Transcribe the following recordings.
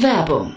Werbung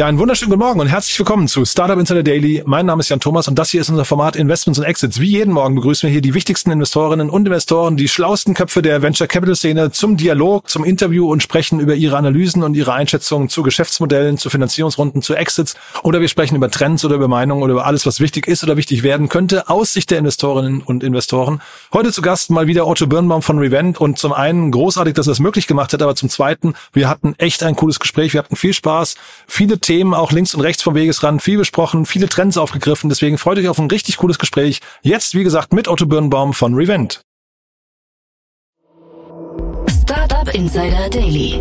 Ja, einen wunderschönen guten Morgen und herzlich willkommen zu Startup Insider Daily. Mein Name ist Jan Thomas und das hier ist unser Format Investments und Exits. Wie jeden Morgen begrüßen wir hier die wichtigsten Investorinnen und Investoren, die schlauesten Köpfe der Venture Capital Szene zum Dialog, zum Interview und sprechen über ihre Analysen und ihre Einschätzungen zu Geschäftsmodellen, zu Finanzierungsrunden, zu Exits oder wir sprechen über Trends oder über Meinungen oder über alles, was wichtig ist oder wichtig werden könnte aus Sicht der Investorinnen und Investoren. Heute zu Gast mal wieder Otto Birnbaum von Revent und zum einen großartig, dass er es möglich gemacht hat, aber zum zweiten, wir hatten echt ein cooles Gespräch, wir hatten viel Spaß, viele Themen auch links und rechts rechts vom Wegesrand, viel besprochen, viele Trends aufgegriffen. Deswegen freut euch auf ein richtig cooles Gespräch. Jetzt, wie gesagt, mit Otto Birnbaum von Revent. Startup Insider Daily.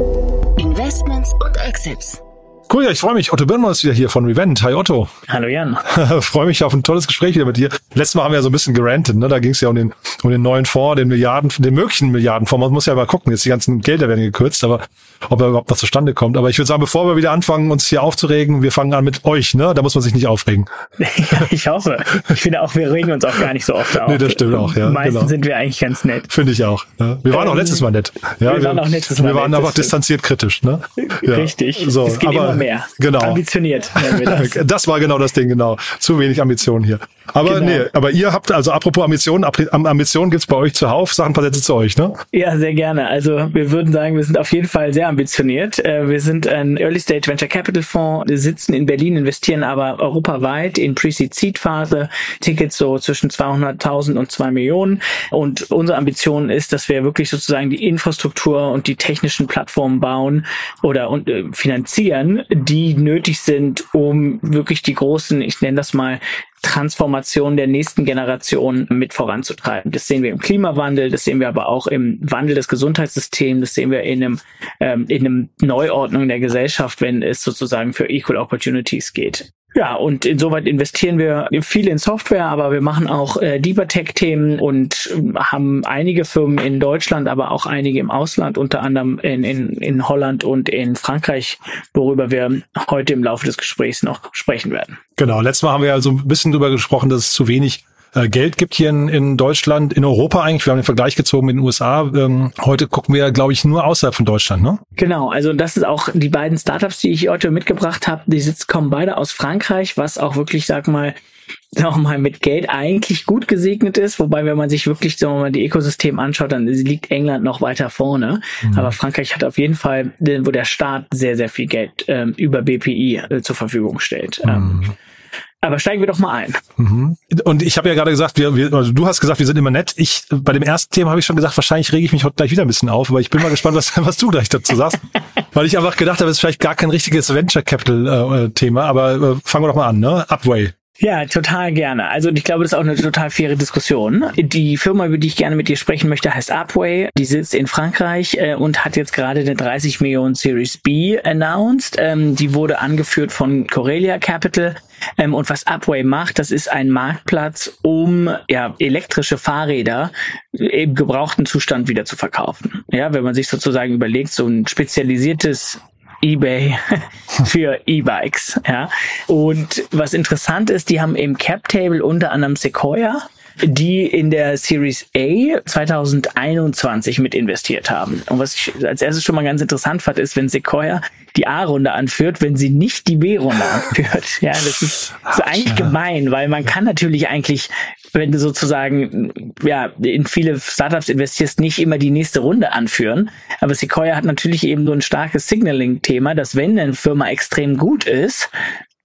Investments und Exits. Cool, ja, ich freue mich. Otto Birnbaum ist wieder hier von Revent. Hi Otto. Hallo Jan. freue mich auf ein tolles Gespräch wieder mit dir. Letztes Mal haben wir ja so ein bisschen gerantet, ne? Da ging es ja um den, um den neuen Fonds, den Milliarden, den möglichen Milliardenfonds. Man muss ja mal gucken, jetzt die ganzen Gelder werden gekürzt, aber ob er überhaupt noch zustande kommt. Aber ich würde sagen, bevor wir wieder anfangen, uns hier aufzuregen, wir fangen an mit euch, ne? Da muss man sich nicht aufregen. ja, ich hoffe. Ich finde auch, wir regen uns auch gar nicht so oft auf. Nee, das stimmt auch, ja. Meistens genau. sind wir eigentlich ganz nett. Finde ich auch. Ja. Wir waren ähm, auch letztes Mal nett. Ja, wir, waren auch letztes Mal Wir waren nett, einfach distanziert kritisch, ne? Ja. Richtig. So, es geht aber, mehr. Genau ambitioniert. Das. das. war genau das Ding, genau. Zu wenig Ambition hier. Aber genau. nee, aber ihr habt, also apropos Ambitionen, Ambitionen gibt's bei euch zuhauf. Paar Sätze zu euch, ne? Ja, sehr gerne. Also wir würden sagen, wir sind auf jeden Fall sehr ambitioniert. Äh, wir sind ein Early Stage Venture Capital Fonds, wir sitzen in Berlin, investieren aber europaweit in Pre-Seed Seed Phase, Tickets so zwischen 200.000 und 2 Millionen. Und unsere Ambition ist, dass wir wirklich sozusagen die Infrastruktur und die technischen Plattformen bauen oder und, äh, finanzieren, die nötig sind, um wirklich die großen, ich nenne das mal, Transformation der nächsten Generation mit voranzutreiben. Das sehen wir im Klimawandel, das sehen wir aber auch im Wandel des Gesundheitssystems, das sehen wir in einem, ähm, in einem Neuordnung der Gesellschaft, wenn es sozusagen für Equal Opportunities geht. Ja, und insoweit investieren wir viel in Software, aber wir machen auch äh, Deeper Tech-Themen und äh, haben einige Firmen in Deutschland, aber auch einige im Ausland, unter anderem in, in, in Holland und in Frankreich, worüber wir heute im Laufe des Gesprächs noch sprechen werden. Genau, letztes Mal haben wir ja so ein bisschen drüber gesprochen, dass es zu wenig Geld gibt hier in, in Deutschland, in Europa eigentlich. Wir haben den Vergleich gezogen mit den USA. Ähm, heute gucken wir, glaube ich, nur außerhalb von Deutschland, ne? Genau, also das ist auch die beiden Startups, die ich heute mitgebracht habe. Die sitzen, kommen beide aus Frankreich, was auch wirklich, sag mal, auch mal mit Geld eigentlich gut gesegnet ist, wobei wenn man sich wirklich sagen wir mal die Ökosystem anschaut, dann liegt England noch weiter vorne. Mhm. Aber Frankreich hat auf jeden Fall, wo der Staat sehr sehr viel Geld ähm, über BPI äh, zur Verfügung stellt. Ähm, mhm. Ähm, aber steigen wir doch mal ein. Mhm. Und ich habe ja gerade gesagt, wir, wir, also du hast gesagt, wir sind immer nett. Ich bei dem ersten Thema habe ich schon gesagt, wahrscheinlich rege ich mich heute gleich wieder ein bisschen auf, aber ich bin mal gespannt, was, was du gleich dazu sagst. Weil ich einfach gedacht habe, es ist vielleicht gar kein richtiges Venture Capital äh, Thema, aber äh, fangen wir doch mal an, ne? Upway. Ja, total gerne. Also ich glaube, das ist auch eine total faire Diskussion. Die Firma, über die ich gerne mit dir sprechen möchte, heißt Upway. Die sitzt in Frankreich äh, und hat jetzt gerade eine 30 Millionen Series B announced. Ähm, die wurde angeführt von Corelia Capital. Ähm, und was Upway macht, das ist ein Marktplatz, um ja, elektrische Fahrräder im gebrauchten Zustand wieder zu verkaufen. Ja, wenn man sich sozusagen überlegt, so ein spezialisiertes eBay für E-Bikes. Ja. Und was interessant ist, die haben im Cap Table unter anderem Sequoia, die in der Series A 2021 mit investiert haben. Und was ich als erstes schon mal ganz interessant fand, ist, wenn Sequoia die A-Runde anführt, wenn sie nicht die B-Runde anführt. Ja, das ist, das ist eigentlich gemein, weil man kann natürlich eigentlich wenn du sozusagen ja in viele Startups investierst, nicht immer die nächste Runde anführen. Aber Sequoia hat natürlich eben so ein starkes Signaling-Thema, dass wenn eine Firma extrem gut ist,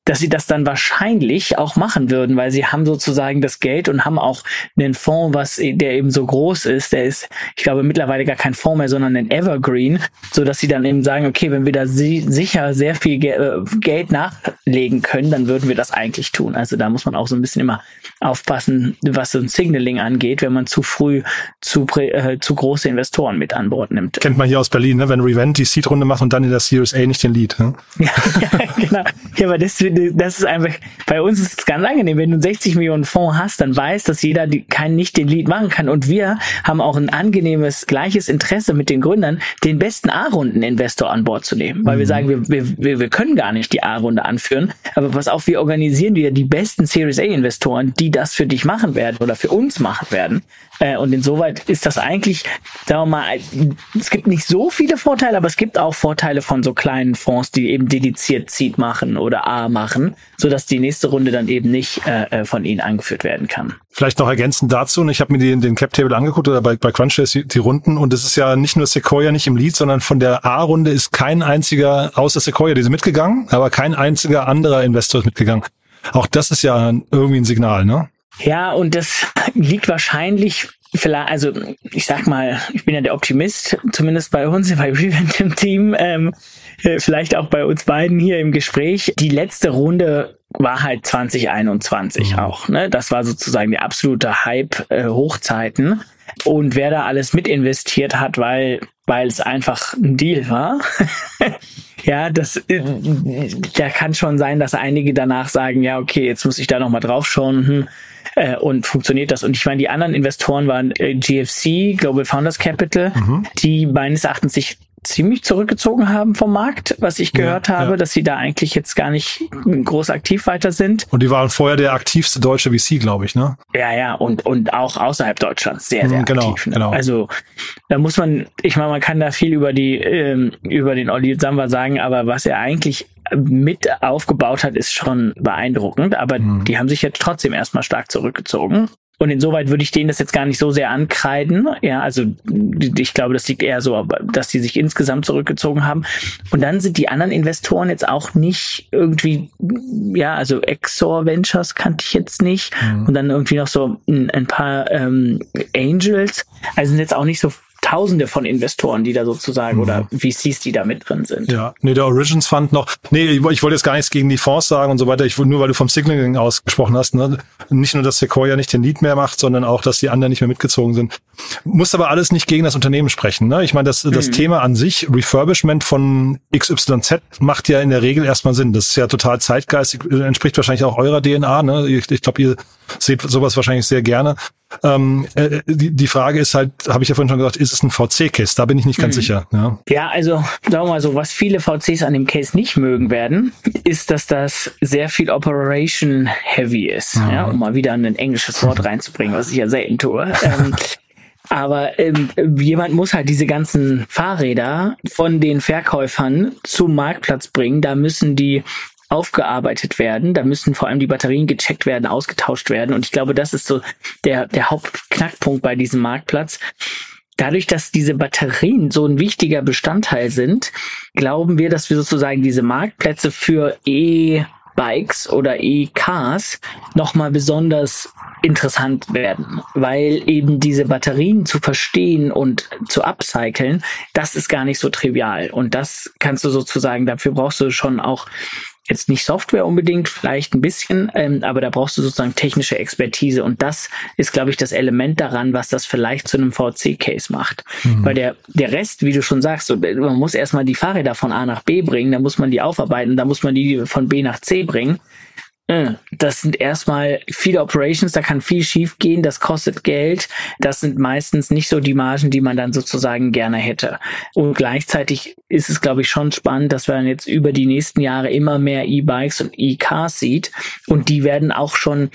dass sie das dann wahrscheinlich auch machen würden, weil sie haben sozusagen das Geld und haben auch einen Fonds, was der eben so groß ist. Der ist, ich glaube, mittlerweile gar kein Fonds mehr, sondern ein Evergreen, so dass sie dann eben sagen, okay, wenn wir da si sicher sehr viel Ge äh, Geld nachlegen können, dann würden wir das eigentlich tun. Also da muss man auch so ein bisschen immer aufpassen, was so ein Signaling angeht, wenn man zu früh zu, äh, zu große Investoren mit an Bord nimmt. Kennt man hier aus Berlin, ne? wenn Revent die Seed-Runde macht und dann in der Series A nicht den Lead. Ne? ja, ja, genau. Ja, aber das, das ist einfach, bei uns ist es ganz angenehm, wenn du einen 60 Millionen Fonds hast, dann weiß, dass jeder die, kein, nicht den Lead machen kann. Und wir haben auch ein angenehmes, gleiches Interesse mit den Gründern, den besten A-Runden-Investor an Bord zu nehmen. Weil mhm. wir sagen, wir, wir, wir können gar nicht die A-Runde anführen. Aber pass auf, wir organisieren dir die besten Series A-Investoren, die das für dich machen werden oder für uns machen werden. Äh, und insoweit ist das eigentlich, sagen wir mal, es gibt nicht so viele Vorteile, aber es gibt auch Vorteile von so kleinen Fonds, die eben dediziert Seed machen oder A machen, so dass die nächste Runde dann eben nicht äh, äh von ihnen angeführt werden kann. Vielleicht noch ergänzend dazu, und ich habe mir den, den Cap-Table angeguckt oder bei, bei Crunchbase die, die Runden und es ist ja nicht nur Sequoia nicht im Lead, sondern von der A-Runde ist kein einziger, außer Sequoia, die sind mitgegangen, aber kein einziger anderer Investor ist mitgegangen. Auch das ist ja irgendwie ein Signal, ne? Ja, und das liegt wahrscheinlich vielleicht, also ich sag mal, ich bin ja der Optimist, zumindest bei uns, bei Revent im Team, ähm, äh, vielleicht auch bei uns beiden hier im Gespräch. Die letzte Runde war halt 2021 mhm. auch. Ne? Das war sozusagen die absolute Hype-Hochzeiten. Äh, und wer da alles mit investiert hat, weil weil es einfach ein Deal war. ja, das da kann schon sein, dass einige danach sagen, ja, okay, jetzt muss ich da noch mal drauf schauen. Hm, äh, und funktioniert das. Und ich meine, die anderen Investoren waren äh, GFC, Global Founders Capital, mhm. die meines Erachtens sich ziemlich zurückgezogen haben vom Markt, was ich gehört ja, habe, ja. dass sie da eigentlich jetzt gar nicht groß aktiv weiter sind. Und die waren vorher der aktivste deutsche VC, glaube ich, ne? Ja, ja, und, und auch außerhalb Deutschlands sehr, sehr mhm, genau, aktiv. Ne? Genau. Also da muss man, ich meine, man kann da viel über die, ähm, über den Olli Samba sagen, aber was er eigentlich mit aufgebaut hat, ist schon beeindruckend. Aber mhm. die haben sich jetzt trotzdem erstmal stark zurückgezogen. Und insoweit würde ich denen das jetzt gar nicht so sehr ankreiden. Ja, also ich glaube, das liegt eher so, dass sie sich insgesamt zurückgezogen haben. Und dann sind die anderen Investoren jetzt auch nicht irgendwie, ja, also Exor Ventures kannte ich jetzt nicht. Mhm. Und dann irgendwie noch so ein, ein paar ähm, Angels. Also sind jetzt auch nicht so Tausende von Investoren, die da sozusagen mhm. oder VCs, die da mit drin sind. Ja, nee, der Origins Fund noch. Nee, ich, ich wollte jetzt gar nichts gegen die Fonds sagen und so weiter. Ich nur weil du vom Signaling ausgesprochen hast, ne? Nicht nur, dass Sequoia nicht den Lead mehr macht, sondern auch, dass die anderen nicht mehr mitgezogen sind. Muss aber alles nicht gegen das Unternehmen sprechen. Ne? Ich meine, das, das mhm. Thema an sich, Refurbishment von XYZ, macht ja in der Regel erstmal Sinn. Das ist ja total zeitgeistig, entspricht wahrscheinlich auch eurer DNA. Ne? Ich, ich glaube, ihr seht sowas wahrscheinlich sehr gerne. Ähm, äh, die, die Frage ist halt, habe ich ja vorhin schon gesagt, ist es ein VC-Case? Da bin ich nicht ganz mhm. sicher. Ja. ja, also sagen wir mal so, was viele VCs an dem Case nicht mögen werden, ist, dass das sehr viel Operation Heavy ist. Mhm. Ja, um mal wieder ein englisches Wort reinzubringen, was ich ja selten tue. ähm, aber ähm, jemand muss halt diese ganzen Fahrräder von den Verkäufern zum Marktplatz bringen. Da müssen die aufgearbeitet werden. Da müssen vor allem die Batterien gecheckt werden, ausgetauscht werden. Und ich glaube, das ist so der, der Hauptknackpunkt bei diesem Marktplatz. Dadurch, dass diese Batterien so ein wichtiger Bestandteil sind, glauben wir, dass wir sozusagen diese Marktplätze für E Bikes oder E-Cars nochmal besonders interessant werden, weil eben diese Batterien zu verstehen und zu upcyclen, das ist gar nicht so trivial. Und das kannst du sozusagen, dafür brauchst du schon auch jetzt nicht Software unbedingt, vielleicht ein bisschen, ähm, aber da brauchst du sozusagen technische Expertise und das ist, glaube ich, das Element daran, was das vielleicht zu einem VC-Case macht. Mhm. Weil der, der Rest, wie du schon sagst, so, man muss erstmal die Fahrräder von A nach B bringen, dann muss man die aufarbeiten, dann muss man die von B nach C bringen. Äh, das sind erstmal viele Operations, da kann viel schief gehen, das kostet Geld. Das sind meistens nicht so die Margen, die man dann sozusagen gerne hätte. Und gleichzeitig ist es, glaube ich, schon spannend, dass man jetzt über die nächsten Jahre immer mehr E-Bikes und E-Cars sieht. Und die werden auch schon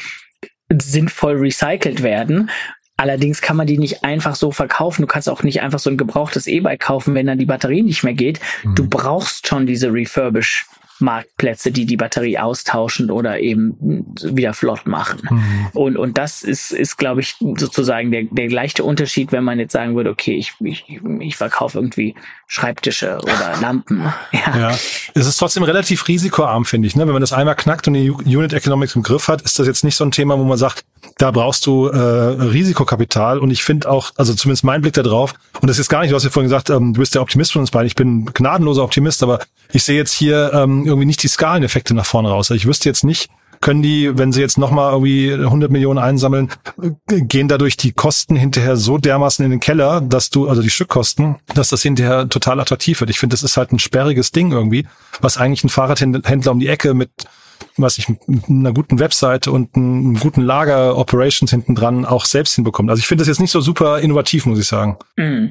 sinnvoll recycelt werden. Allerdings kann man die nicht einfach so verkaufen. Du kannst auch nicht einfach so ein gebrauchtes E-Bike kaufen, wenn dann die Batterie nicht mehr geht. Mhm. Du brauchst schon diese Refurbish Marktplätze, die die Batterie austauschen oder eben wieder flott machen. Mhm. Und, und das ist, ist glaube ich, sozusagen der, der leichte Unterschied, wenn man jetzt sagen würde, okay, ich, ich, ich verkaufe irgendwie Schreibtische oder Lampen. Ja. ja. Es ist trotzdem relativ risikoarm, finde ich. Ne? Wenn man das einmal knackt und die Unit Economics im Griff hat, ist das jetzt nicht so ein Thema, wo man sagt, da brauchst du äh, Risikokapital. Und ich finde auch, also zumindest mein Blick da drauf, und das ist gar nicht, du hast ja vorhin gesagt, ähm, du bist der Optimist von uns beiden. Ich bin gnadenloser Optimist, aber ich sehe jetzt hier ähm, irgendwie nicht die Skaleneffekte nach vorne raus. Also ich wüsste jetzt nicht, können die, wenn sie jetzt nochmal irgendwie 100 Millionen einsammeln, gehen dadurch die Kosten hinterher so dermaßen in den Keller, dass du, also die Stückkosten, dass das hinterher total attraktiv wird. Ich finde, das ist halt ein sperriges Ding irgendwie, was eigentlich ein Fahrradhändler um die Ecke mit was ich mit einer guten Webseite und einem guten Lager Operations hinten dran auch selbst hinbekommt. Also ich finde das jetzt nicht so super innovativ, muss ich sagen. Mm.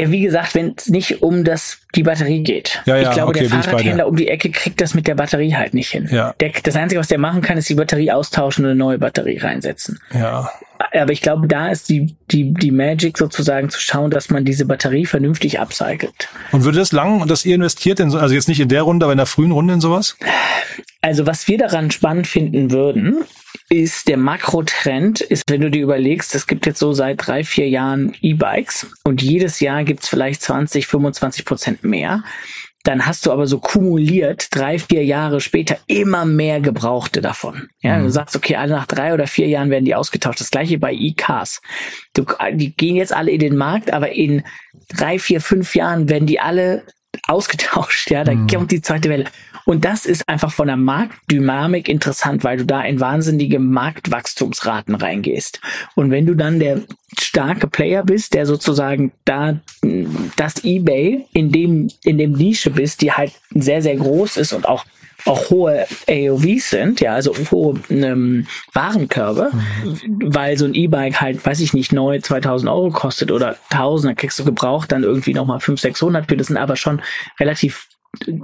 Ja, wie gesagt, wenn es nicht um das die Batterie geht. Ja, ja, ich glaube, okay, der Fahrradhändler um die Ecke kriegt das mit der Batterie halt nicht hin. Ja. Der, das Einzige, was der machen kann, ist die Batterie austauschen und eine neue Batterie reinsetzen. Ja. Aber ich glaube, da ist die, die, die Magic sozusagen zu schauen, dass man diese Batterie vernünftig upcycelt. Und würde das lang, dass ihr investiert in so, also jetzt nicht in der Runde, aber in der frühen Runde in sowas? Also was wir daran spannend finden würden, ist der Makrotrend, ist, wenn du dir überlegst, es gibt jetzt so seit drei, vier Jahren E-Bikes und jedes Jahr gibt's vielleicht 20, 25 Prozent mehr. Dann hast du aber so kumuliert drei, vier Jahre später immer mehr Gebrauchte davon. Ja, mhm. du sagst, okay, alle nach drei oder vier Jahren werden die ausgetauscht. Das gleiche bei E-Cars. Die gehen jetzt alle in den Markt, aber in drei, vier, fünf Jahren werden die alle ausgetauscht. Ja, da mhm. kommt die zweite Welle. Und das ist einfach von der Marktdynamik interessant, weil du da in wahnsinnige Marktwachstumsraten reingehst. Und wenn du dann der starke Player bist, der sozusagen da das eBay in dem, in dem Nische bist, die halt sehr, sehr groß ist und auch auch hohe AOVs sind, ja, also hohe ähm, Warenkörbe, mhm. weil so ein E-Bike halt, weiß ich nicht, neu 2000 Euro kostet oder 1000, dann kriegst du gebraucht dann irgendwie nochmal 500, 600 für, das sind aber schon relativ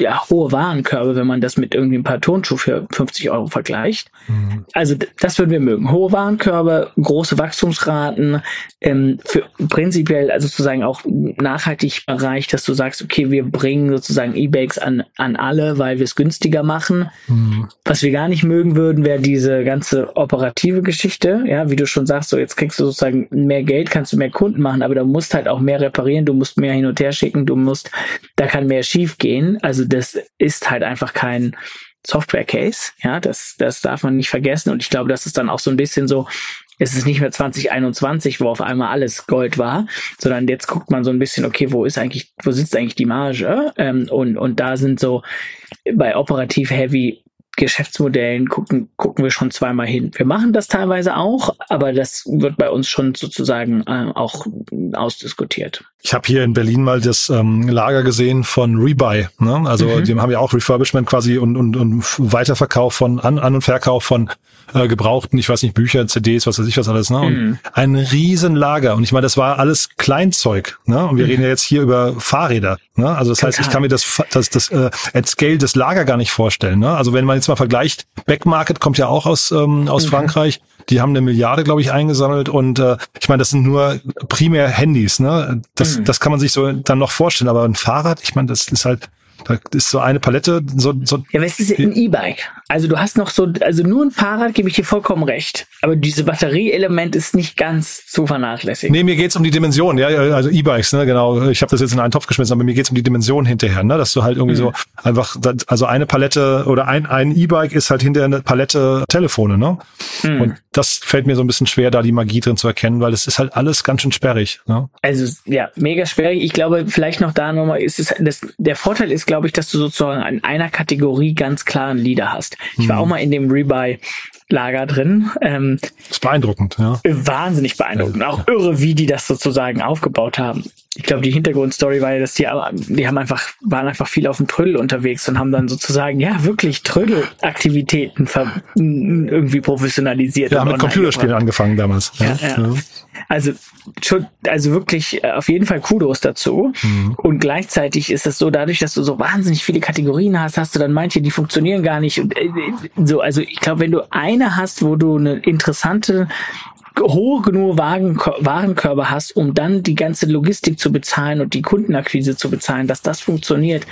ja, hohe Warenkörbe, wenn man das mit irgendwie ein paar Turnschuhe für 50 Euro vergleicht. Mhm. Also das würden wir mögen. Hohe Warenkörbe, große Wachstumsraten, ähm, für prinzipiell also sozusagen auch nachhaltig Bereich, dass du sagst, okay, wir bringen sozusagen E-Bakes an, an alle, weil wir es günstiger machen. Mhm. Was wir gar nicht mögen würden, wäre diese ganze operative Geschichte. Ja, wie du schon sagst, so jetzt kriegst du sozusagen mehr Geld, kannst du mehr Kunden machen, aber da musst halt auch mehr reparieren, du musst mehr hin und her schicken, du musst, da kann mehr schief gehen. Also das ist halt einfach kein Software Case. Ja, das, das darf man nicht vergessen. Und ich glaube, das ist dann auch so ein bisschen so, es ist nicht mehr 2021, wo auf einmal alles Gold war, sondern jetzt guckt man so ein bisschen, okay, wo ist eigentlich, wo sitzt eigentlich die Marge? Ähm, und, und da sind so bei operativ heavy Geschäftsmodellen gucken, gucken wir schon zweimal hin. Wir machen das teilweise auch, aber das wird bei uns schon sozusagen äh, auch ausdiskutiert. Ich habe hier in Berlin mal das ähm, Lager gesehen von Rebuy. Ne? Also mhm. die haben ja auch Refurbishment quasi und, und, und Weiterverkauf von An-, An und Verkauf von äh, gebrauchten, ich weiß nicht, Bücher, CDs, was weiß ich was alles. Ne? Und mhm. ein Riesenlager. Und ich meine, das war alles Kleinzeug. Ne? Und wir mhm. reden ja jetzt hier über Fahrräder. Ne? Also das Total. heißt, ich kann mir das, das, das äh, at scale das Lager gar nicht vorstellen. Ne? Also wenn man jetzt mal vergleicht, Backmarket kommt ja auch aus, ähm, aus mhm. Frankreich. Die haben eine Milliarde, glaube ich, eingesammelt und äh, ich meine, das sind nur primär Handys, ne? Das, mhm. das kann man sich so dann noch vorstellen, aber ein Fahrrad, ich meine, das ist halt da ist so eine Palette, so, so. Ja, es ist ein E-Bike. Also du hast noch so, also nur ein Fahrrad gebe ich dir vollkommen recht. Aber diese Batterieelement ist nicht ganz zu vernachlässigen. Nee, mir geht's um die Dimension, ja, also E-Bikes, ne, genau. Ich habe das jetzt in einen Topf geschmissen, aber mir geht's um die Dimension hinterher, ne, dass du halt irgendwie mhm. so einfach, also eine Palette oder ein, ein E-Bike ist halt hinterher eine Palette Telefone, ne? Mhm. Und das fällt mir so ein bisschen schwer, da die Magie drin zu erkennen, weil es ist halt alles ganz schön sperrig, ne? Also, ja, mega sperrig. Ich glaube, vielleicht noch da nochmal ist es, das, der Vorteil ist, glaube ich, dass du sozusagen in einer Kategorie ganz klaren Leader hast. Ich war mhm. auch mal in dem Rebuy Lager drin. Ähm, das ist beeindruckend, ja. Wahnsinnig beeindruckend. Auch irre, wie die das sozusagen aufgebaut haben. Ich glaube, die Hintergrundstory war ja, dass die, die haben einfach, waren einfach viel auf dem Trödel unterwegs und haben dann sozusagen, ja, wirklich Trödelaktivitäten irgendwie professionalisiert. Ja, mit Computerspielen angefangen damals. Ja, ja. ja. Also, schon, also wirklich äh, auf jeden Fall Kudos dazu. Mhm. Und gleichzeitig ist es so, dadurch, dass du so wahnsinnig viele Kategorien hast, hast du dann manche, die funktionieren gar nicht. Und, äh, so, also ich glaube, wenn du eine hast, wo du eine interessante hohe genug Wagen, Warenkörbe hast, um dann die ganze Logistik zu bezahlen und die Kundenakquise zu bezahlen, dass das funktioniert,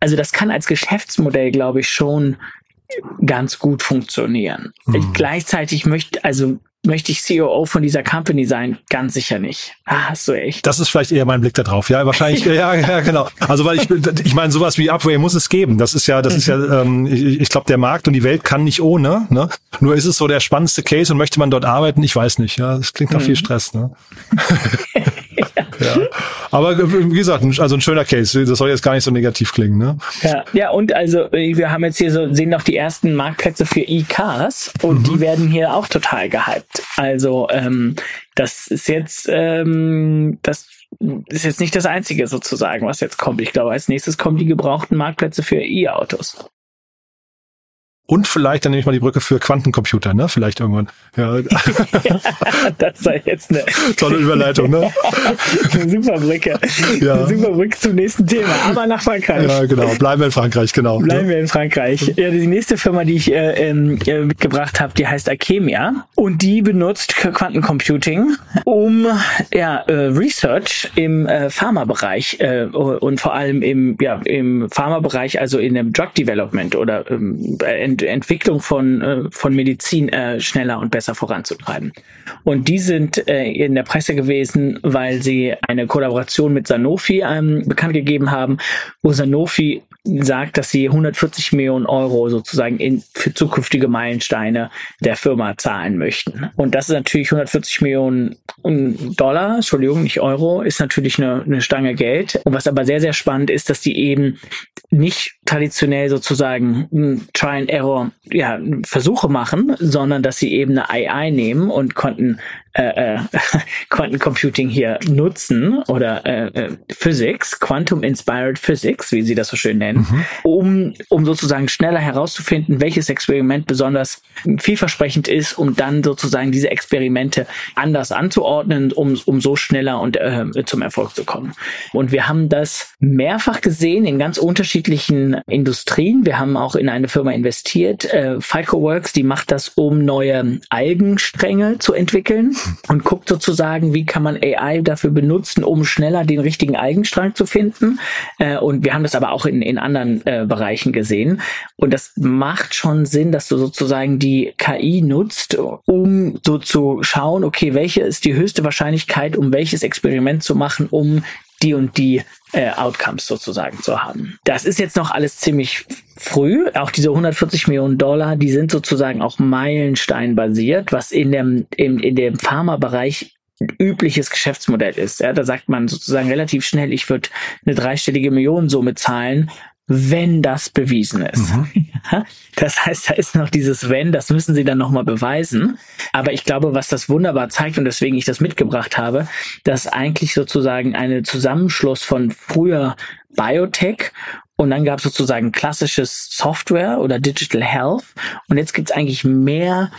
Also das kann als Geschäftsmodell, glaube ich, schon ganz gut funktionieren. Mhm. Gleichzeitig möchte, also möchte ich COO von dieser Company sein? Ganz sicher nicht. Ah, so echt. Das ist vielleicht eher mein Blick da drauf. Ja, wahrscheinlich, ja, ja, genau. Also weil ich, ich meine, sowas wie Upway muss es geben. Das ist ja, das ist ja, mhm. ähm, ich, ich glaube, der Markt und die Welt kann nicht ohne. Ne? Nur ist es so der spannendste Case und möchte man dort arbeiten? Ich weiß nicht. Ja, das klingt nach mhm. viel Stress. Ne? ja. Aber wie gesagt, also ein schöner Case. Das soll jetzt gar nicht so negativ klingen, ne? Ja, ja und also wir haben jetzt hier so, sehen noch die ersten Marktplätze für E-Cars und mhm. die werden hier auch total gehypt. Also ähm, das ist jetzt, ähm, das ist jetzt nicht das Einzige sozusagen, was jetzt kommt. Ich glaube, als nächstes kommen die gebrauchten Marktplätze für E-Autos. Und vielleicht, dann nehme ich mal die Brücke für Quantencomputer, ne? Vielleicht irgendwann. Ja, ja das sei jetzt eine tolle Überleitung, ne? eine super Brücke. Ja. Eine super Brücke zum nächsten Thema. Aber nach Frankreich. Ja, genau. Bleiben wir in Frankreich, genau. Bleiben wir in Frankreich. Ja, die nächste Firma, die ich äh, ähm, äh, mitgebracht habe, die heißt Alchemia. Und die benutzt Quantencomputing, um ja, äh, Research im äh, Pharmabereich äh, und vor allem im, ja, im Pharmabereich, also in dem Drug Development oder ähm, Entwicklung von, äh, von Medizin äh, schneller und besser voranzutreiben. Und die sind äh, in der Presse gewesen, weil sie eine Kollaboration mit Sanofi ähm, bekannt gegeben haben, wo Sanofi sagt, dass sie 140 Millionen Euro sozusagen in, für zukünftige Meilensteine der Firma zahlen möchten. Und das ist natürlich 140 Millionen Dollar, Entschuldigung, nicht Euro, ist natürlich eine, eine Stange Geld. Und was aber sehr, sehr spannend ist, dass die eben nicht traditionell sozusagen Try and Error ja, Versuche machen, sondern dass sie eben eine AI nehmen und konnten äh, äh, Quantencomputing hier nutzen oder äh, äh, Physics, Quantum Inspired Physics, wie sie das so schön nennen, mhm. um, um sozusagen schneller herauszufinden, welches Experiment besonders vielversprechend ist, um dann sozusagen diese Experimente anders anzuordnen, um, um so schneller und äh, zum Erfolg zu kommen. Und wir haben das mehrfach gesehen in ganz unterschiedlichen Industrien. Wir haben auch in eine Firma investiert, äh, FICOWorks, die macht das, um neue Algenstränge zu entwickeln und guckt sozusagen, wie kann man AI dafür benutzen, um schneller den richtigen Eigenstrang zu finden. Äh, und wir haben das aber auch in, in anderen äh, Bereichen gesehen. Und das macht schon Sinn, dass du sozusagen die KI nutzt, um so zu schauen, okay, welche ist die höchste Wahrscheinlichkeit, um welches Experiment zu machen, um die und die äh, Outcomes sozusagen zu haben. Das ist jetzt noch alles ziemlich früh. Auch diese 140 Millionen Dollar, die sind sozusagen auch Meilenstein basiert, was in dem, in, in dem Pharmabereich übliches Geschäftsmodell ist. Ja, da sagt man sozusagen relativ schnell, ich würde eine dreistellige Millionensumme zahlen, wenn das bewiesen ist. Mhm. das heißt, da ist noch dieses wenn, das müssen sie dann nochmal beweisen. Aber ich glaube, was das wunderbar zeigt und deswegen ich das mitgebracht habe, dass eigentlich sozusagen eine Zusammenschluss von früher Biotech und dann gab es sozusagen klassisches Software oder Digital Health und jetzt gibt es eigentlich mehr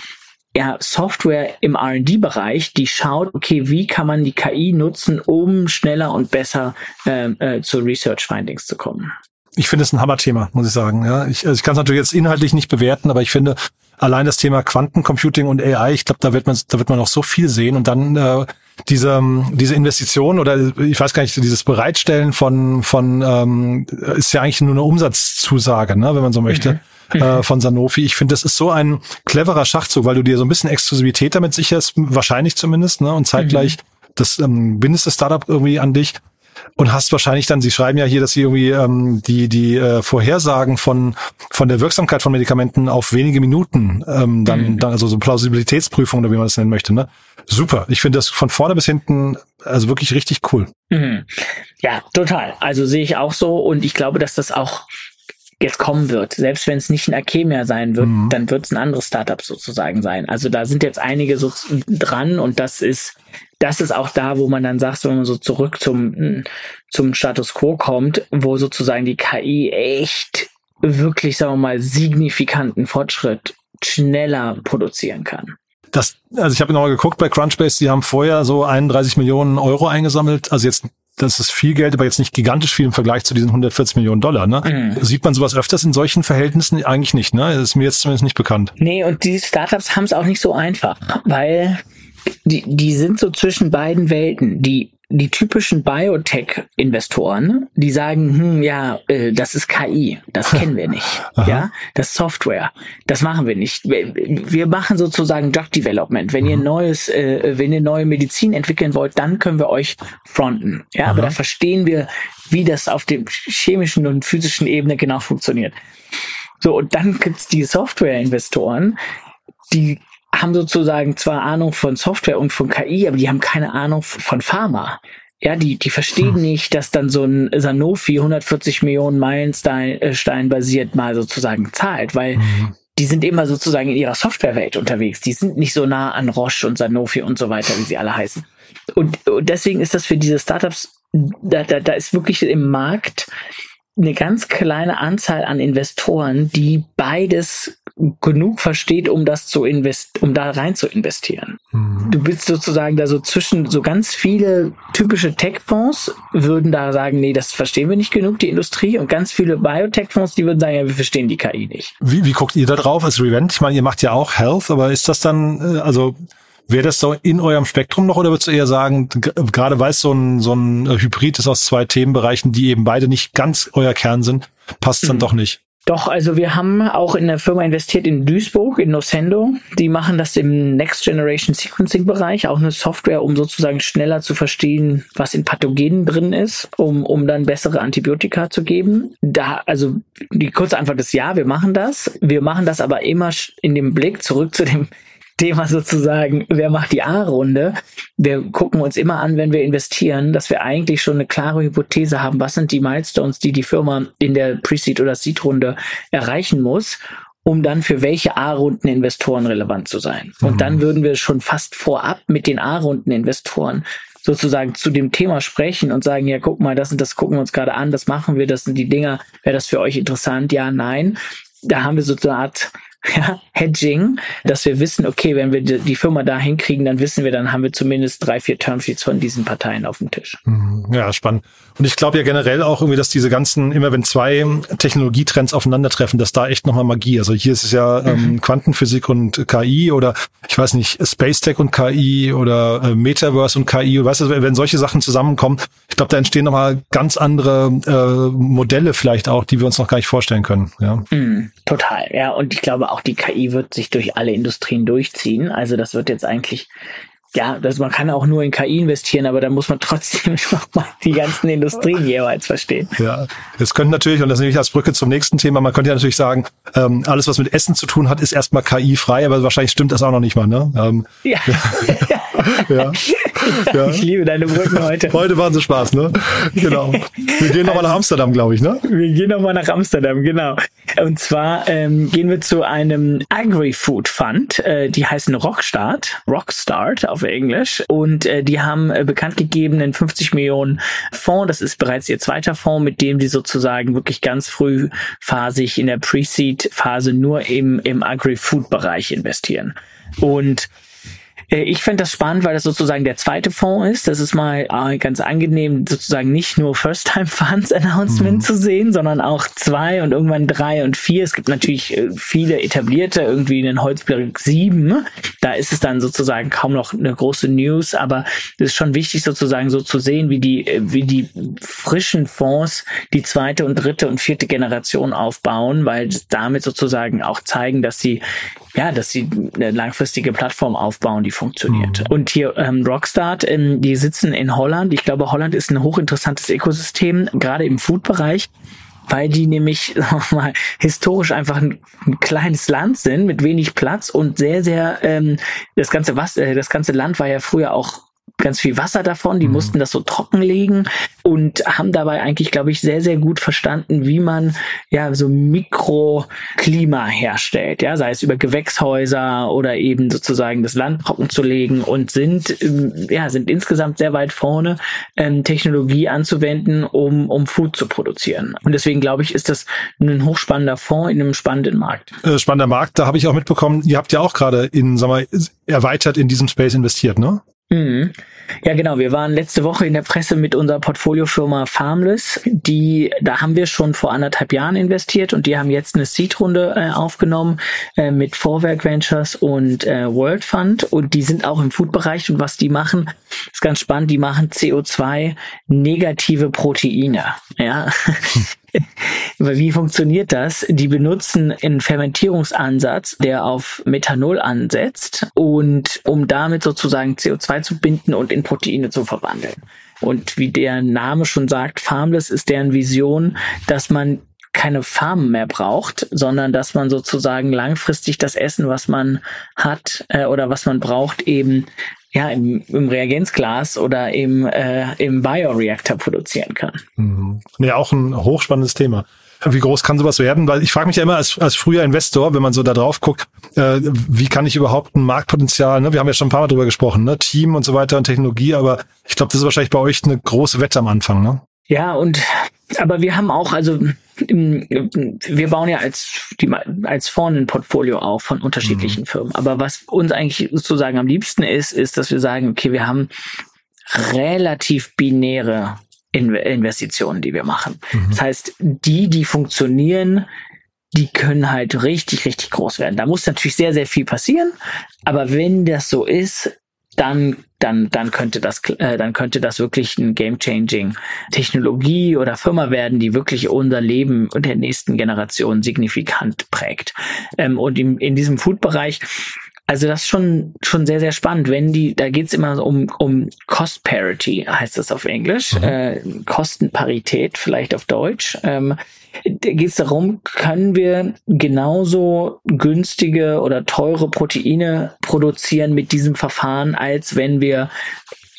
ja, Software im R&D-Bereich, die schaut, okay, wie kann man die KI nutzen, um schneller und besser äh, äh, zu Research Findings zu kommen ich finde es ein Hammerthema, muss ich sagen. Ja, ich, also ich kann es natürlich jetzt inhaltlich nicht bewerten, aber ich finde allein das Thema Quantencomputing und AI, ich glaube, da wird man, da wird man noch so viel sehen und dann äh, diese diese Investition oder ich weiß gar nicht, dieses Bereitstellen von von ähm, ist ja eigentlich nur eine Umsatzzusage, ne, wenn man so möchte. Mhm. Äh, von Sanofi. Ich finde, das ist so ein cleverer Schachzug, weil du dir so ein bisschen Exklusivität damit sicherst, wahrscheinlich zumindest, ne? Und zeitgleich mhm. das ähm, bindest das Startup irgendwie an dich und hast wahrscheinlich dann, Sie schreiben ja hier, dass Sie irgendwie ähm, die die äh, Vorhersagen von von der Wirksamkeit von Medikamenten auf wenige Minuten ähm, dann mhm. dann also so Plausibilitätsprüfung oder wie man das nennen möchte, ne? Super. Ich finde das von vorne bis hinten also wirklich richtig cool. Mhm. Ja, total. Also sehe ich auch so und ich glaube, dass das auch jetzt kommen wird. Selbst wenn es nicht ein Akemia sein wird, mhm. dann wird es ein anderes Startup sozusagen sein. Also da sind jetzt einige so dran und das ist, das ist auch da, wo man dann sagt, wenn man so zurück zum, zum Status quo kommt, wo sozusagen die KI echt wirklich, sagen wir mal, signifikanten Fortschritt schneller produzieren kann. Das, also ich habe noch mal geguckt bei Crunchbase, die haben vorher so 31 Millionen Euro eingesammelt, also jetzt das ist viel Geld, aber jetzt nicht gigantisch viel im Vergleich zu diesen 140 Millionen Dollar. Ne? Mhm. Sieht man sowas öfters in solchen Verhältnissen? Eigentlich nicht. Ne? Das ist mir jetzt zumindest nicht bekannt. Nee, und die Startups haben es auch nicht so einfach, weil die, die sind so zwischen beiden Welten. Die die typischen Biotech-Investoren, die sagen, hm, ja, äh, das ist KI, das kennen wir nicht. ja, das ist Software, das machen wir nicht. Wir, wir machen sozusagen Drug Development. Wenn mhm. ihr neues, äh, wenn ihr neue Medizin entwickeln wollt, dann können wir euch fronten. Ja, Aha. aber da verstehen wir, wie das auf dem chemischen und physischen Ebene genau funktioniert. So, und dann gibt's die Software-Investoren, die haben sozusagen zwar Ahnung von Software und von KI, aber die haben keine Ahnung von Pharma. Ja, die, die verstehen hm. nicht, dass dann so ein Sanofi 140 Millionen Meilenstein äh, basiert mal sozusagen zahlt, weil mhm. die sind immer sozusagen in ihrer Softwarewelt unterwegs. Die sind nicht so nah an Roche und Sanofi und so weiter, wie sie alle heißen. Und, und deswegen ist das für diese Startups, da, da, da ist wirklich im Markt eine ganz kleine Anzahl an Investoren, die beides genug versteht, um das zu invest, um da rein zu investieren. Mhm. Du bist sozusagen da so zwischen so ganz viele typische Tech-Fonds würden da sagen, nee, das verstehen wir nicht genug, die Industrie, und ganz viele Biotech-Fonds, die würden sagen, ja, wir verstehen die KI nicht. Wie, wie guckt ihr da drauf als Revent? Ich meine, ihr macht ja auch Health, aber ist das dann, äh, also Wäre das so in eurem Spektrum noch oder würdest du eher sagen, gerade weil es so ein, so ein Hybrid ist aus zwei Themenbereichen, die eben beide nicht ganz euer Kern sind, passt es dann mhm. doch nicht? Doch, also wir haben auch in eine Firma investiert in Duisburg, in Nocendo. Die machen das im Next Generation Sequencing Bereich, auch eine Software, um sozusagen schneller zu verstehen, was in Pathogenen drin ist, um, um dann bessere Antibiotika zu geben. Da, also die kurze Antwort ist ja, wir machen das. Wir machen das aber immer in dem Blick zurück zu dem Thema sozusagen, wer macht die A-Runde? Wir gucken uns immer an, wenn wir investieren, dass wir eigentlich schon eine klare Hypothese haben, was sind die Milestones, die die Firma in der Pre-Seed oder Seed-Runde erreichen muss um dann für welche A-Runden-Investoren relevant zu sein. Und mhm. dann würden wir schon fast vorab mit den A-Runden-Investoren sozusagen zu dem Thema sprechen und sagen, ja, guck mal, das und das gucken wir uns gerade an, das machen wir, das sind die Dinger, wäre das für euch interessant? Ja, nein. Da haben wir so eine Art ja, Hedging, dass wir wissen, okay, wenn wir die Firma da hinkriegen, dann wissen wir, dann haben wir zumindest drei, vier Termsheets von diesen Parteien auf dem Tisch. Mhm. Ja, spannend. Und ich glaube ja generell auch irgendwie, dass diese ganzen, immer wenn zwei Technologietrends aufeinandertreffen, dass da echt nochmal Magie. Also hier ist es ja ähm, mhm. Quantenphysik und KI oder ich weiß nicht, Space Tech und KI oder äh, Metaverse und KI. Weißt du, wenn solche Sachen zusammenkommen, ich glaube, da entstehen nochmal ganz andere äh, Modelle vielleicht auch, die wir uns noch gar nicht vorstellen können. Ja. Mhm, total, ja. Und ich glaube, auch die KI wird sich durch alle Industrien durchziehen. Also das wird jetzt eigentlich ja, das, man kann auch nur in KI investieren, aber da muss man trotzdem noch mal die ganzen Industrien jeweils verstehen. Ja, das könnte natürlich, und das nehme ich als Brücke zum nächsten Thema, man könnte ja natürlich sagen, ähm, alles, was mit Essen zu tun hat, ist erstmal KI-frei, aber wahrscheinlich stimmt das auch noch nicht mal, ne? Ähm, ja. ja. ja. Ich liebe deine Brücken heute. Heute waren sie Spaß, ne? Genau. Wir gehen nochmal nach Amsterdam, glaube ich, ne? Wir gehen nochmal nach Amsterdam, genau. Und zwar ähm, gehen wir zu einem Agri-Food Fund, äh, die heißen Rockstart, Rockstart auf Englisch. Und äh, die haben äh, bekannt gegeben einen 50 Millionen Fonds. Das ist bereits ihr zweiter Fonds, mit dem sie sozusagen wirklich ganz frühphasig in der Pre-Seed-Phase nur im, im Agri-Food-Bereich investieren. Und ich finde das spannend, weil das sozusagen der zweite Fonds ist. Das ist mal äh, ganz angenehm, sozusagen nicht nur First-Time-Funds-Announcement mhm. zu sehen, sondern auch zwei und irgendwann drei und vier. Es gibt natürlich äh, viele etablierte, irgendwie in den Holzberg sieben. Da ist es dann sozusagen kaum noch eine große News, aber es ist schon wichtig sozusagen so zu sehen, wie die, wie die frischen Fonds die zweite und dritte und vierte Generation aufbauen, weil damit sozusagen auch zeigen, dass sie ja, dass sie eine langfristige Plattform aufbauen, die funktioniert. Mhm. Und hier ähm, Rockstart, ähm, die sitzen in Holland. Ich glaube, Holland ist ein hochinteressantes Ökosystem, gerade im Food-Bereich weil die nämlich mal historisch einfach ein, ein, kleines Land sind mit wenig Platz und sehr sehr ähm, das ganze was äh, das ganze Land war ja früher auch ganz viel Wasser davon. Die mhm. mussten das so trockenlegen und haben dabei eigentlich, glaube ich, sehr, sehr gut verstanden, wie man ja so Mikroklima herstellt. Ja, sei es über Gewächshäuser oder eben sozusagen das Land trocken zu legen und sind, ähm, ja, sind insgesamt sehr weit vorne, ähm, Technologie anzuwenden, um, um Food zu produzieren. Und deswegen glaube ich, ist das ein hochspannender Fonds in einem spannenden Markt. Äh, spannender Markt, da habe ich auch mitbekommen, ihr habt ja auch gerade in, sag mal, erweitert in diesem Space investiert, ne? Mhm. Ja, genau. Wir waren letzte Woche in der Presse mit unserer Portfoliofirma Farmless. Die, da haben wir schon vor anderthalb Jahren investiert und die haben jetzt eine Seed-Runde äh, aufgenommen äh, mit Vorwerk Ventures und äh, World Fund und die sind auch im Food-Bereich und was die machen, ist ganz spannend. Die machen CO2 negative Proteine. Ja. Wie funktioniert das? Die benutzen einen Fermentierungsansatz, der auf Methanol ansetzt und um damit sozusagen CO2 zu binden und in Proteine zu verwandeln. Und wie der Name schon sagt, Farmless ist deren Vision, dass man keine Farmen mehr braucht, sondern dass man sozusagen langfristig das Essen, was man hat äh, oder was man braucht, eben ja, im, im Reagenzglas oder im, äh, im Bioreactor produzieren kann. Mhm. Ja, auch ein hochspannendes Thema. Wie groß kann sowas werden? Weil ich frage mich ja immer als, als früher Investor, wenn man so da drauf guckt, äh, wie kann ich überhaupt ein Marktpotenzial, ne? wir haben ja schon ein paar Mal drüber gesprochen, ne? Team und so weiter und Technologie, aber ich glaube, das ist wahrscheinlich bei euch eine große Wette am Anfang. Ne? Ja, und aber wir haben auch, also wir bauen ja als, die, als Fonds ein Portfolio auf von unterschiedlichen mhm. Firmen. Aber was uns eigentlich sozusagen am liebsten ist, ist, dass wir sagen, okay, wir haben relativ binäre Investitionen, die wir machen. Mhm. Das heißt, die, die funktionieren, die können halt richtig, richtig groß werden. Da muss natürlich sehr, sehr viel passieren. Aber wenn das so ist, dann dann dann könnte das äh, dann könnte das wirklich ein game changing Technologie oder Firma werden, die wirklich unser Leben und der nächsten Generation signifikant prägt. Ähm, und in, in diesem Food-Bereich also das ist schon, schon sehr, sehr spannend. Wenn die, da geht's immer um, um Cost Parity, heißt das auf Englisch, mhm. äh, Kostenparität, vielleicht auf Deutsch. Ähm, da geht es darum, können wir genauso günstige oder teure Proteine produzieren mit diesem Verfahren, als wenn wir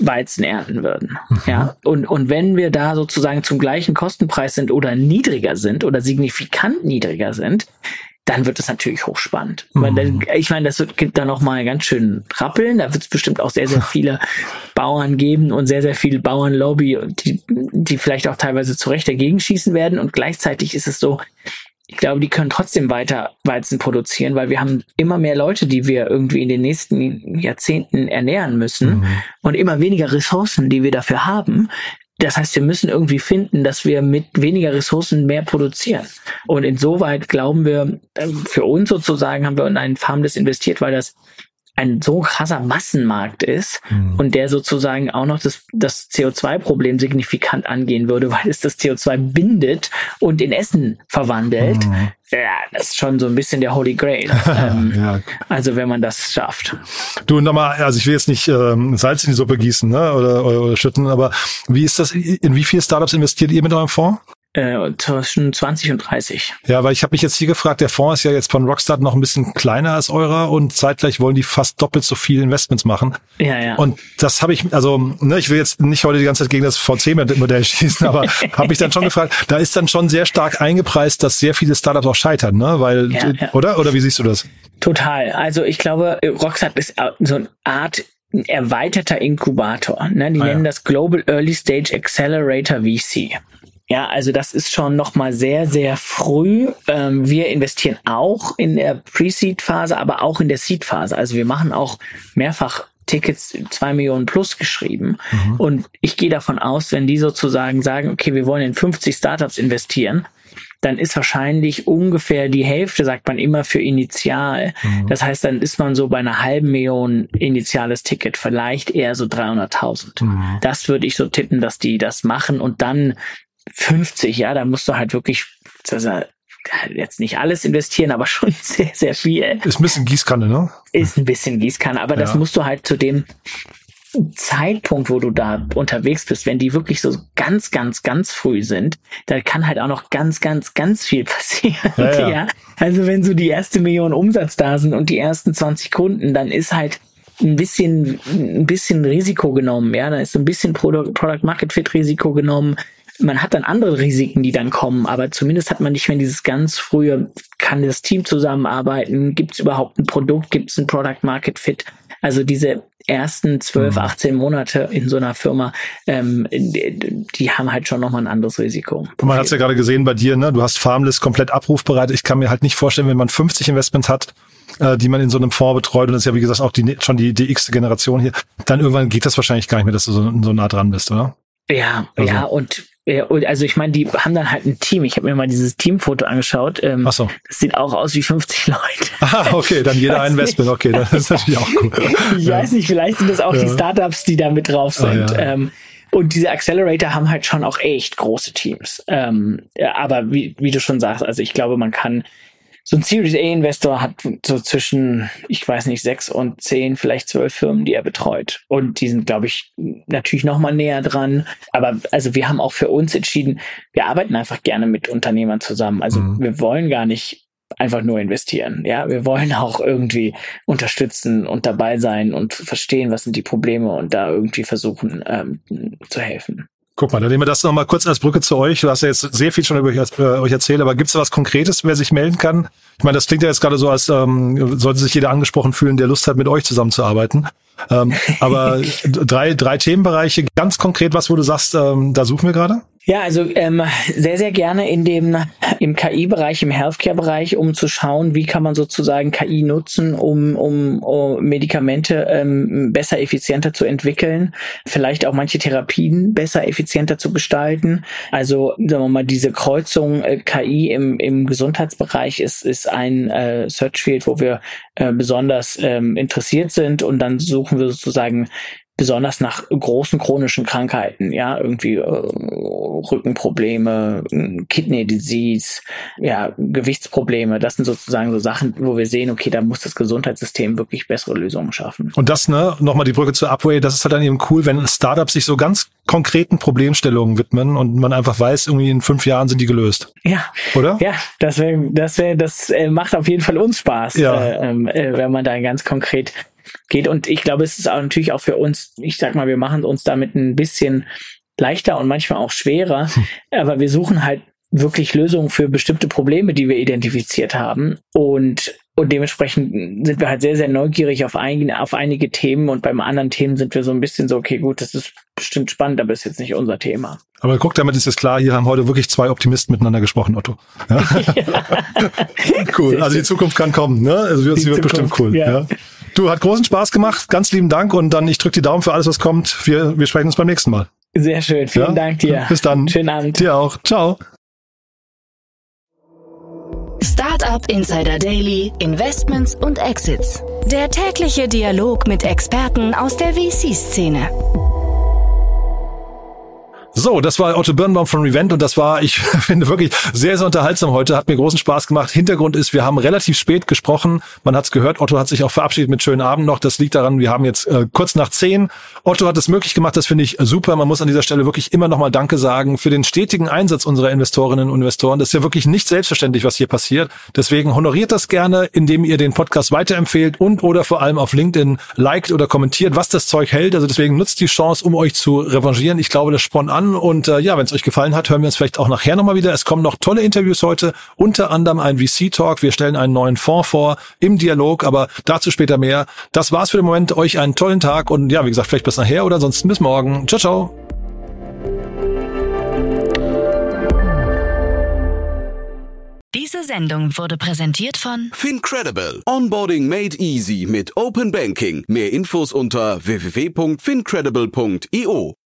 Weizen ernten würden. Mhm. Ja, und, und wenn wir da sozusagen zum gleichen Kostenpreis sind oder niedriger sind oder signifikant niedriger sind, dann wird es natürlich hochspannend. Mhm. Ich meine, das wird, gibt da noch mal ganz schön rappeln. Da wird es bestimmt auch sehr, sehr viele Bauern geben und sehr, sehr viele Bauernlobby, die, die vielleicht auch teilweise zu Recht dagegen schießen werden. Und gleichzeitig ist es so, ich glaube, die können trotzdem weiter Weizen produzieren, weil wir haben immer mehr Leute, die wir irgendwie in den nächsten Jahrzehnten ernähren müssen mhm. und immer weniger Ressourcen, die wir dafür haben. Das heißt, wir müssen irgendwie finden, dass wir mit weniger Ressourcen mehr produzieren. Und insoweit glauben wir, äh, für uns sozusagen haben wir in einen Farmless investiert, weil das ein so krasser Massenmarkt ist mhm. und der sozusagen auch noch das, das CO2-Problem signifikant angehen würde, weil es das CO2 bindet und in Essen verwandelt. Mhm. Ja, das ist schon so ein bisschen der Holy Grail. ähm, ja. Also wenn man das schafft. Du nochmal, also ich will jetzt nicht ähm, Salz in die Suppe gießen ne, oder, oder, oder schütten, aber wie ist das? In wie viele Startups investiert ihr mit eurem Fonds? Äh, zwischen 20 und 30. Ja, weil ich habe mich jetzt hier gefragt, der Fonds ist ja jetzt von Rockstar noch ein bisschen kleiner als eurer und zeitgleich wollen die fast doppelt so viel Investments machen. Ja, ja. Und das habe ich, also ne, ich will jetzt nicht heute die ganze Zeit gegen das VC-Modell schießen, aber habe ich dann schon gefragt, da ist dann schon sehr stark eingepreist, dass sehr viele Startups auch scheitern, ne? Weil, ja, ja. oder? Oder wie siehst du das? Total. Also ich glaube, Rockstar ist so eine Art erweiterter Inkubator. Ne? Die ah, nennen ja. das Global Early Stage Accelerator VC. Ja, also das ist schon nochmal sehr, sehr früh. Ähm, wir investieren auch in der Pre-Seed-Phase, aber auch in der Seed-Phase. Also wir machen auch mehrfach Tickets zwei Millionen plus geschrieben. Mhm. Und ich gehe davon aus, wenn die sozusagen sagen, okay, wir wollen in 50 Startups investieren, dann ist wahrscheinlich ungefähr die Hälfte, sagt man immer, für Initial. Mhm. Das heißt, dann ist man so bei einer halben Million initiales Ticket, vielleicht eher so 300.000. Mhm. Das würde ich so tippen, dass die das machen und dann 50, ja, da musst du halt wirklich also, jetzt nicht alles investieren, aber schon sehr, sehr viel. Ist ein bisschen Gießkanne, ne? Ist ein bisschen Gießkanne, aber ja. das musst du halt zu dem Zeitpunkt, wo du da unterwegs bist, wenn die wirklich so ganz, ganz, ganz früh sind, da kann halt auch noch ganz, ganz, ganz viel passieren. Ja, ja. ja, Also wenn so die erste Million Umsatz da sind und die ersten 20 Kunden, dann ist halt ein bisschen, ein bisschen Risiko genommen. Ja, da ist so ein bisschen Product, Product Market Fit Risiko genommen man hat dann andere Risiken, die dann kommen, aber zumindest hat man nicht mehr dieses ganz frühe, kann das Team zusammenarbeiten, gibt es überhaupt ein Produkt, gibt es ein Product Market Fit. Also diese ersten 12, 18 mhm. Monate in so einer Firma, ähm, die, die haben halt schon nochmal ein anderes Risiko. Und man hat es ja gerade gesehen bei dir, ne? Du hast Farmless komplett abrufbereit. Ich kann mir halt nicht vorstellen, wenn man 50 Investments hat, äh, die man in so einem Fonds betreut, und das ist ja wie gesagt auch die, schon die, die x Generation hier, dann irgendwann geht das wahrscheinlich gar nicht mehr, dass du so, so nah dran bist, oder? Ja, also. ja, und also ich meine, die haben dann halt ein Team. Ich habe mir mal dieses Teamfoto angeschaut. Ähm, Ach so. Das sieht auch aus wie 50 Leute. Ah, okay, dann jeder ein Investment. Okay, das ist natürlich auch cool. ich ja. weiß nicht, vielleicht sind das auch ja. die Startups, die da mit drauf ah, sind. Ah, ja. ähm, und diese Accelerator haben halt schon auch echt große Teams. Ähm, aber wie, wie du schon sagst, also ich glaube, man kann so ein Series A-Investor hat so zwischen, ich weiß nicht, sechs und zehn, vielleicht zwölf Firmen, die er betreut. Und die sind, glaube ich, natürlich noch mal näher dran. Aber also wir haben auch für uns entschieden, wir arbeiten einfach gerne mit Unternehmern zusammen. Also mhm. wir wollen gar nicht einfach nur investieren. Ja, wir wollen auch irgendwie unterstützen und dabei sein und verstehen, was sind die Probleme und da irgendwie versuchen ähm, zu helfen. Guck mal, dann nehmen wir das nochmal kurz als Brücke zu euch. Du hast ja jetzt sehr viel schon über euch, äh, euch erzählt, aber gibt es was Konkretes, wer sich melden kann? Ich meine, das klingt ja jetzt gerade so, als ähm, sollte sich jeder angesprochen fühlen, der Lust hat, mit euch zusammenzuarbeiten. Ähm, aber drei, drei Themenbereiche, ganz konkret was, wo du sagst, ähm, da suchen wir gerade? Ja, also ähm, sehr, sehr gerne in dem im KI-Bereich, im Healthcare-Bereich, um zu schauen, wie kann man sozusagen KI nutzen, um, um, um Medikamente ähm, besser, effizienter zu entwickeln, vielleicht auch manche Therapien besser, effizienter zu gestalten. Also sagen wir mal, diese Kreuzung äh, KI im, im Gesundheitsbereich ist, ist ein äh, Search-Field, wo wir äh, besonders ähm, interessiert sind und dann suchen wir sozusagen besonders nach großen chronischen Krankheiten, ja, irgendwie äh, Rückenprobleme, Kidney Disease, ja, Gewichtsprobleme, das sind sozusagen so Sachen, wo wir sehen, okay, da muss das Gesundheitssystem wirklich bessere Lösungen schaffen. Und das, ne, nochmal die Brücke zu Upway, das ist halt dann eben cool, wenn Startups sich so ganz konkreten Problemstellungen widmen und man einfach weiß, irgendwie in fünf Jahren sind die gelöst. Ja. Oder? Ja, das wäre, das wäre, das äh, macht auf jeden Fall uns Spaß, ja. äh, ähm, äh, wenn man da ganz konkret geht. Und ich glaube, es ist auch natürlich auch für uns, ich sag mal, wir machen uns damit ein bisschen leichter und manchmal auch schwerer, hm. aber wir suchen halt wirklich Lösungen für bestimmte Probleme, die wir identifiziert haben. Und, und dementsprechend sind wir halt sehr, sehr neugierig auf, ein, auf einige Themen und beim anderen Themen sind wir so ein bisschen so, okay, gut, das ist bestimmt spannend, aber ist jetzt nicht unser Thema. Aber guck, damit ist es klar, hier haben heute wirklich zwei Optimisten miteinander gesprochen, Otto. Ja? cool, also die Zukunft kann kommen, ne? Also sie wird bestimmt cool. Ja. ja. Du, hat großen Spaß gemacht. Ganz lieben Dank und dann ich drücke die Daumen für alles, was kommt. Wir, wir sprechen uns beim nächsten Mal. Sehr schön. Vielen ja? Dank dir. Bis dann. Schönen Abend. Dir auch. Ciao. Startup Insider Daily, Investments und Exits. Der tägliche Dialog mit Experten aus der VC-Szene. So, das war Otto Birnbaum von Revent und das war, ich finde wirklich sehr, sehr unterhaltsam heute. Hat mir großen Spaß gemacht. Hintergrund ist, wir haben relativ spät gesprochen. Man hat es gehört, Otto hat sich auch verabschiedet mit schönen Abend noch. Das liegt daran, wir haben jetzt äh, kurz nach zehn. Otto hat es möglich gemacht, das finde ich super. Man muss an dieser Stelle wirklich immer nochmal Danke sagen für den stetigen Einsatz unserer Investorinnen und Investoren. Das ist ja wirklich nicht selbstverständlich, was hier passiert. Deswegen honoriert das gerne, indem ihr den Podcast weiterempfehlt und oder vor allem auf LinkedIn liked oder kommentiert, was das Zeug hält. Also deswegen nutzt die Chance, um euch zu revanchieren. Ich glaube, das spornt an an. Und äh, ja, wenn es euch gefallen hat, hören wir uns vielleicht auch nachher nochmal wieder. Es kommen noch tolle Interviews heute, unter anderem ein VC-Talk. Wir stellen einen neuen Fonds vor im Dialog, aber dazu später mehr. Das war's für den Moment. Euch einen tollen Tag und ja, wie gesagt, vielleicht bis nachher oder ansonsten bis morgen. Ciao, ciao. Diese Sendung wurde präsentiert von Fincredible. Onboarding made easy mit Open Banking. Mehr Infos unter www.fincredible.io.